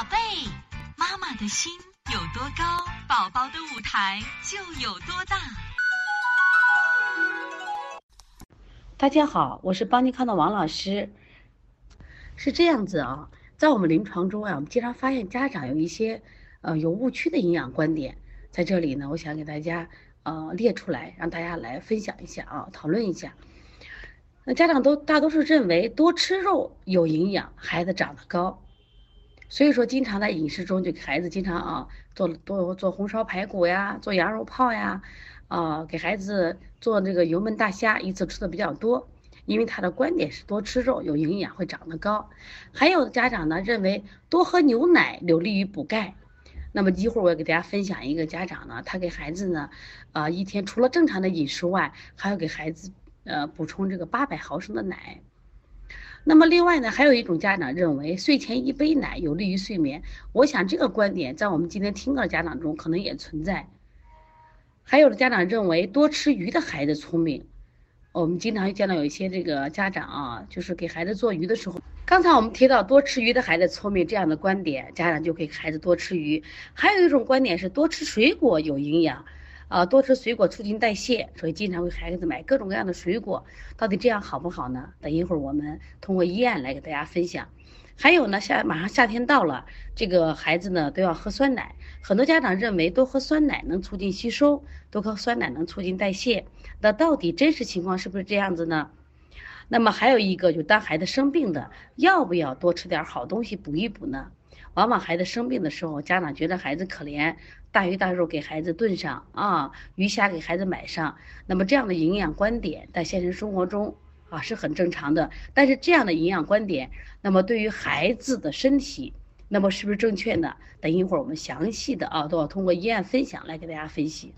宝贝，妈妈的心有多高，宝宝的舞台就有多大。大家好，我是邦尼康的王老师。是这样子啊，在我们临床中啊，我们经常发现家长有一些呃有误区的营养观点，在这里呢，我想给大家呃列出来，让大家来分享一下啊，讨论一下。那家长都大多数认为多吃肉有营养，孩子长得高。所以说，经常在饮食中就给孩子经常啊做多做红烧排骨呀，做羊肉泡呀，啊给孩子做这个油焖大虾，一次吃的比较多，因为他的观点是多吃肉有营养会长得高。还有的家长呢认为多喝牛奶有利于补钙。那么一会儿我要给大家分享一个家长呢，他给孩子呢，啊一天除了正常的饮食外，还要给孩子呃补充这个八百毫升的奶。那么另外呢，还有一种家长认为睡前一杯奶有利于睡眠。我想这个观点在我们今天听到的家长中可能也存在。还有的家长认为多吃鱼的孩子聪明。我们经常见到有一些这个家长啊，就是给孩子做鱼的时候，刚才我们提到多吃鱼的孩子聪明这样的观点，家长就给孩子多吃鱼。还有一种观点是多吃水果有营养。啊，多吃水果促进代谢，所以经常为孩子买各种各样的水果。到底这样好不好呢？等一会儿我们通过医院来给大家分享。还有呢，夏马上夏天到了，这个孩子呢都要喝酸奶。很多家长认为多喝酸奶能促进吸收，多喝酸奶能促进代谢。那到底真实情况是不是这样子呢？那么还有一个，就当孩子生病的，要不要多吃点好东西补一补呢？往往孩子生病的时候，家长觉得孩子可怜，大鱼大肉给孩子炖上啊，鱼虾给孩子买上。那么这样的营养观点在现实生活中啊是很正常的。但是这样的营养观点，那么对于孩子的身体，那么是不是正确呢？等一会儿我们详细的啊都要通过医院分享来给大家分析。